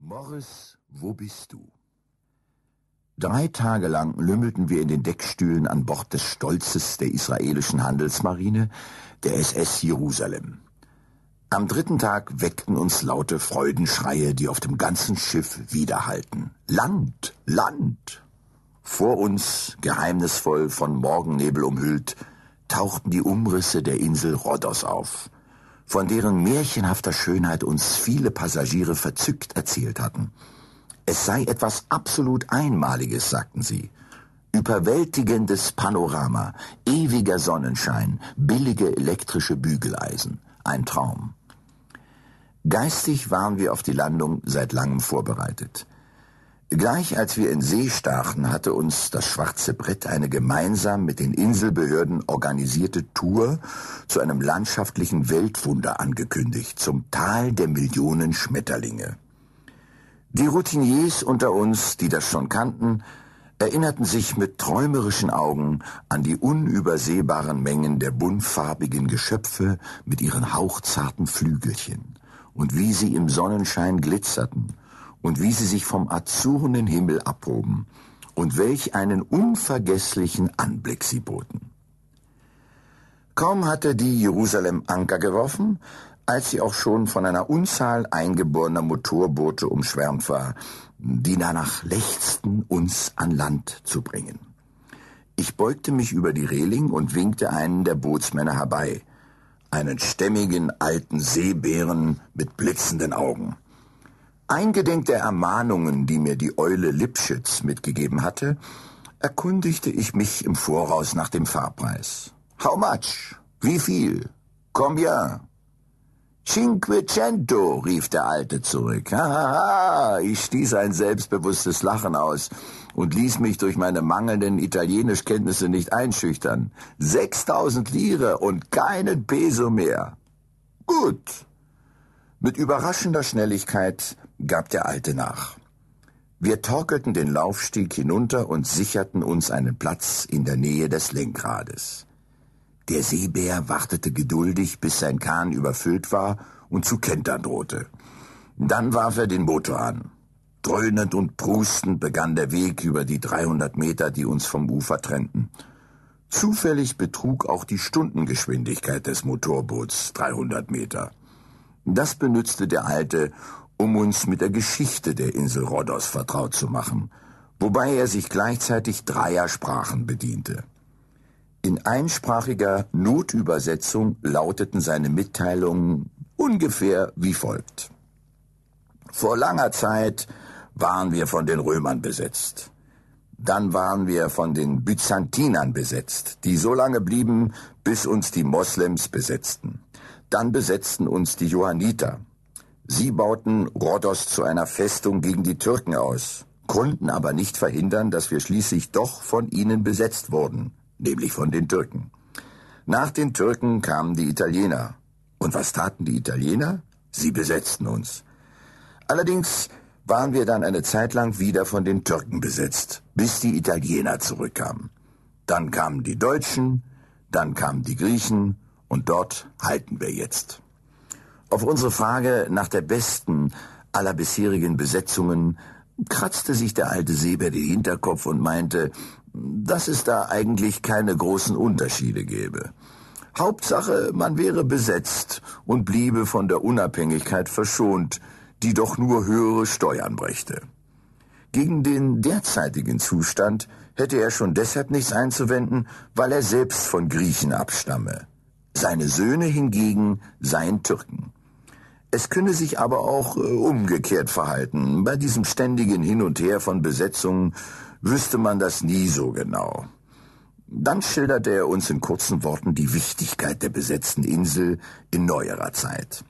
Morris, wo bist du? Drei Tage lang lümmelten wir in den Deckstühlen an Bord des Stolzes der israelischen Handelsmarine, der SS Jerusalem. Am dritten Tag weckten uns laute Freudenschreie, die auf dem ganzen Schiff widerhallten. Land, Land! Vor uns, geheimnisvoll von Morgennebel umhüllt, tauchten die Umrisse der Insel Rhodos auf von deren märchenhafter Schönheit uns viele Passagiere verzückt erzählt hatten. Es sei etwas absolut Einmaliges, sagten sie. Überwältigendes Panorama, ewiger Sonnenschein, billige elektrische Bügeleisen. Ein Traum. Geistig waren wir auf die Landung seit langem vorbereitet. Gleich als wir in See stachen, hatte uns das Schwarze Brett eine gemeinsam mit den Inselbehörden organisierte Tour zu einem landschaftlichen Weltwunder angekündigt, zum Tal der Millionen Schmetterlinge. Die Routiniers unter uns, die das schon kannten, erinnerten sich mit träumerischen Augen an die unübersehbaren Mengen der buntfarbigen Geschöpfe mit ihren hauchzarten Flügelchen und wie sie im Sonnenschein glitzerten und wie sie sich vom azuren Himmel abhoben und welch einen unvergesslichen Anblick sie boten. Kaum hatte die Jerusalem Anker geworfen, als sie auch schon von einer Unzahl eingeborener Motorboote umschwärmt war, die danach lechzten, uns an Land zu bringen. Ich beugte mich über die Reling und winkte einen der Bootsmänner herbei, einen stämmigen alten Seebären mit blitzenden Augen. Eingedenk der Ermahnungen, die mir die Eule Lipschitz mitgegeben hatte, erkundigte ich mich im Voraus nach dem Fahrpreis. How much? Wie viel? Combien? Cinquecento, rief der Alte zurück. Hahaha, ich stieß ein selbstbewusstes Lachen aus und ließ mich durch meine mangelnden Italienischkenntnisse nicht einschüchtern. Sechstausend Lire und keinen Peso mehr. Gut. Mit überraschender Schnelligkeit gab der Alte nach. Wir torkelten den Laufstieg hinunter und sicherten uns einen Platz in der Nähe des Lenkrades. Der Seebär wartete geduldig, bis sein Kahn überfüllt war und zu kentern drohte. Dann warf er den Motor an. Dröhnend und prustend begann der Weg über die 300 Meter, die uns vom Ufer trennten. Zufällig betrug auch die Stundengeschwindigkeit des Motorboots 300 Meter. Das benützte der Alte, um uns mit der Geschichte der Insel Rhodos vertraut zu machen, wobei er sich gleichzeitig dreier Sprachen bediente. In einsprachiger Notübersetzung lauteten seine Mitteilungen ungefähr wie folgt. Vor langer Zeit waren wir von den Römern besetzt. Dann waren wir von den Byzantinern besetzt, die so lange blieben, bis uns die Moslems besetzten. Dann besetzten uns die Johanniter, Sie bauten Rhodos zu einer Festung gegen die Türken aus, konnten aber nicht verhindern, dass wir schließlich doch von ihnen besetzt wurden, nämlich von den Türken. Nach den Türken kamen die Italiener. Und was taten die Italiener? Sie besetzten uns. Allerdings waren wir dann eine Zeit lang wieder von den Türken besetzt, bis die Italiener zurückkamen. Dann kamen die Deutschen, dann kamen die Griechen und dort halten wir jetzt. Auf unsere Frage nach der besten aller bisherigen Besetzungen kratzte sich der alte Seebär den Hinterkopf und meinte, dass es da eigentlich keine großen Unterschiede gäbe. Hauptsache, man wäre besetzt und bliebe von der Unabhängigkeit verschont, die doch nur höhere Steuern brächte. Gegen den derzeitigen Zustand hätte er schon deshalb nichts einzuwenden, weil er selbst von Griechen abstamme. Seine Söhne hingegen seien Türken. Es könne sich aber auch äh, umgekehrt verhalten. Bei diesem ständigen Hin und Her von Besetzungen wüsste man das nie so genau. Dann schilderte er uns in kurzen Worten die Wichtigkeit der besetzten Insel in neuerer Zeit.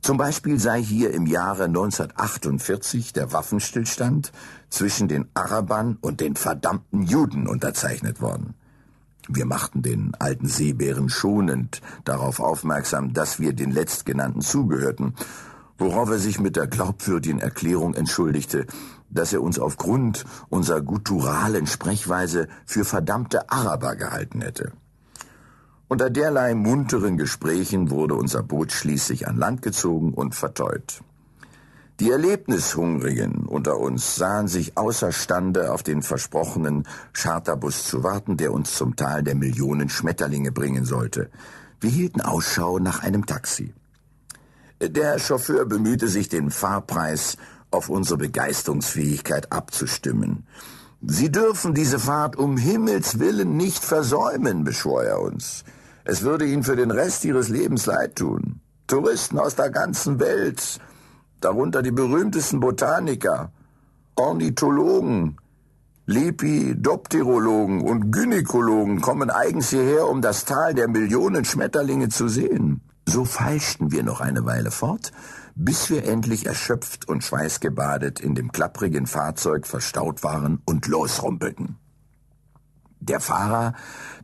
Zum Beispiel sei hier im Jahre 1948 der Waffenstillstand zwischen den Arabern und den verdammten Juden unterzeichnet worden. Wir machten den alten Seebären schonend darauf aufmerksam, dass wir den Letztgenannten zugehörten, worauf er sich mit der glaubwürdigen Erklärung entschuldigte, dass er uns aufgrund unserer gutturalen Sprechweise für verdammte Araber gehalten hätte. Unter derlei munteren Gesprächen wurde unser Boot schließlich an Land gezogen und verteut. Die Erlebnishungrigen unter uns sahen sich außerstande, auf den versprochenen Charterbus zu warten, der uns zum Tal der Millionen Schmetterlinge bringen sollte. Wir hielten Ausschau nach einem Taxi. Der Chauffeur bemühte sich, den Fahrpreis auf unsere Begeisterungsfähigkeit abzustimmen. Sie dürfen diese Fahrt um Himmels willen nicht versäumen, beschwor er uns. Es würde Ihnen für den Rest Ihres Lebens leid tun. Touristen aus der ganzen Welt, darunter die berühmtesten Botaniker, Ornithologen, Lepidopterologen und Gynäkologen kommen eigens hierher, um das Tal der Millionen Schmetterlinge zu sehen. So feilschten wir noch eine Weile fort, bis wir endlich erschöpft und schweißgebadet in dem klapprigen Fahrzeug verstaut waren und losrumpelten. Der Fahrer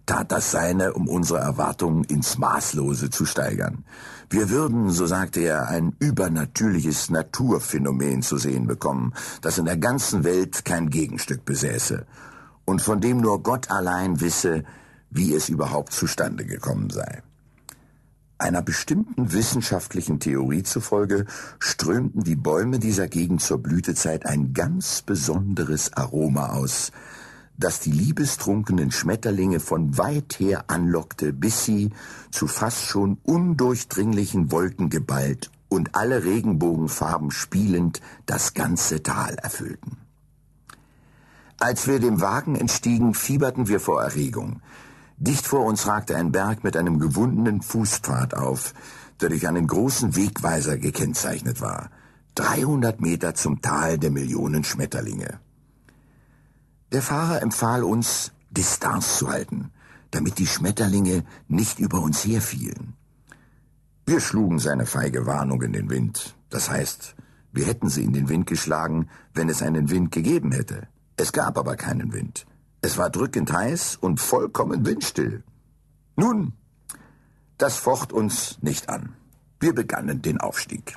tat das Seine, um unsere Erwartungen ins Maßlose zu steigern. Wir würden, so sagte er, ein übernatürliches Naturphänomen zu sehen bekommen, das in der ganzen Welt kein Gegenstück besäße und von dem nur Gott allein wisse, wie es überhaupt zustande gekommen sei. Einer bestimmten wissenschaftlichen Theorie zufolge strömten die Bäume dieser Gegend zur Blütezeit ein ganz besonderes Aroma aus, das die liebestrunkenen Schmetterlinge von weit her anlockte, bis sie, zu fast schon undurchdringlichen Wolken geballt und alle Regenbogenfarben spielend, das ganze Tal erfüllten. Als wir dem Wagen entstiegen, fieberten wir vor Erregung. Dicht vor uns ragte ein Berg mit einem gewundenen Fußpfad auf, der durch einen großen Wegweiser gekennzeichnet war. 300 Meter zum Tal der Millionen Schmetterlinge. Der Fahrer empfahl uns, Distanz zu halten, damit die Schmetterlinge nicht über uns herfielen. Wir schlugen seine feige Warnung in den Wind. Das heißt, wir hätten sie in den Wind geschlagen, wenn es einen Wind gegeben hätte. Es gab aber keinen Wind. Es war drückend heiß und vollkommen windstill. Nun, das focht uns nicht an. Wir begannen den Aufstieg.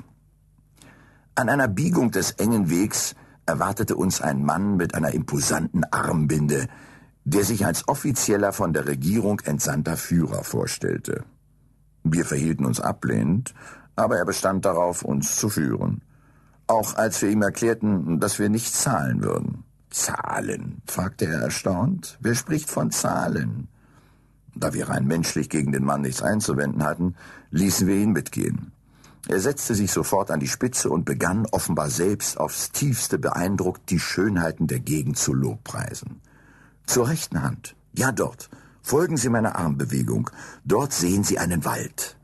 An einer Biegung des engen Wegs erwartete uns ein Mann mit einer imposanten Armbinde, der sich als offizieller von der Regierung entsandter Führer vorstellte. Wir verhielten uns ablehnend, aber er bestand darauf, uns zu führen. Auch als wir ihm erklärten, dass wir nicht zahlen würden. Zahlen? fragte er erstaunt. Wer spricht von Zahlen? Da wir rein menschlich gegen den Mann nichts einzuwenden hatten, ließen wir ihn mitgehen. Er setzte sich sofort an die Spitze und begann offenbar selbst aufs tiefste beeindruckt die Schönheiten der Gegend zu lobpreisen. Zur rechten Hand, ja dort, folgen Sie meiner Armbewegung, dort sehen Sie einen Wald.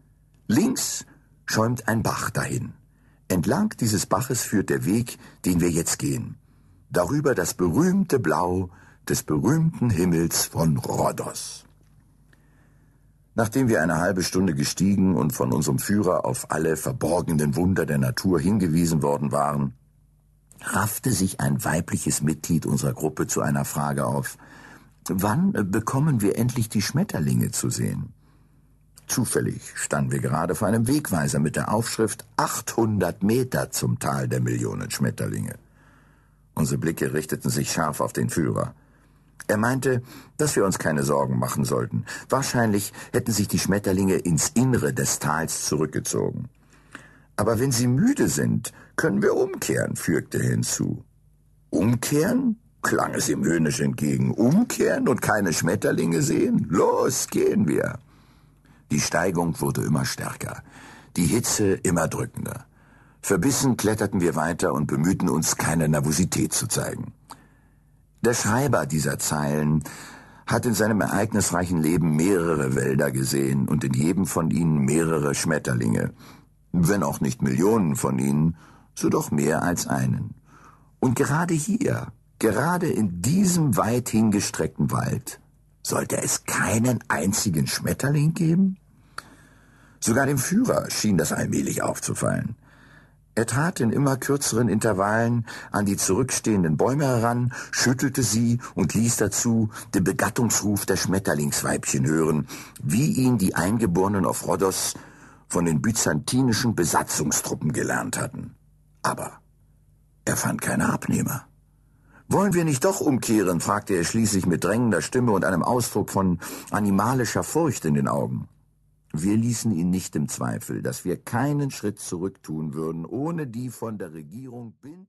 Links schäumt ein Bach dahin. Entlang dieses Baches führt der Weg, den wir jetzt gehen darüber das berühmte Blau des berühmten Himmels von Rhodos. Nachdem wir eine halbe Stunde gestiegen und von unserem Führer auf alle verborgenen Wunder der Natur hingewiesen worden waren, raffte sich ein weibliches Mitglied unserer Gruppe zu einer Frage auf. Wann bekommen wir endlich die Schmetterlinge zu sehen? Zufällig standen wir gerade vor einem Wegweiser mit der Aufschrift 800 Meter zum Tal der Millionen Schmetterlinge. Unsere Blicke richteten sich scharf auf den Führer. Er meinte, dass wir uns keine Sorgen machen sollten. Wahrscheinlich hätten sich die Schmetterlinge ins Innere des Tals zurückgezogen. Aber wenn sie müde sind, können wir umkehren, fügte er hinzu. Umkehren? klang es ihm höhnisch entgegen. Umkehren und keine Schmetterlinge sehen? Los, gehen wir. Die Steigung wurde immer stärker, die Hitze immer drückender. Verbissen kletterten wir weiter und bemühten uns, keine Nervosität zu zeigen. Der Schreiber dieser Zeilen hat in seinem ereignisreichen Leben mehrere Wälder gesehen und in jedem von ihnen mehrere Schmetterlinge. Wenn auch nicht Millionen von ihnen, so doch mehr als einen. Und gerade hier, gerade in diesem weit hingestreckten Wald, sollte es keinen einzigen Schmetterling geben? Sogar dem Führer schien das allmählich aufzufallen. Er trat in immer kürzeren Intervallen an die zurückstehenden Bäume heran, schüttelte sie und ließ dazu den Begattungsruf der Schmetterlingsweibchen hören, wie ihn die Eingeborenen auf Rhodos von den byzantinischen Besatzungstruppen gelernt hatten. Aber er fand keine Abnehmer. Wollen wir nicht doch umkehren? fragte er schließlich mit drängender Stimme und einem Ausdruck von animalischer Furcht in den Augen. Wir ließen ihn nicht im Zweifel, dass wir keinen Schritt zurück tun würden, ohne die von der Regierung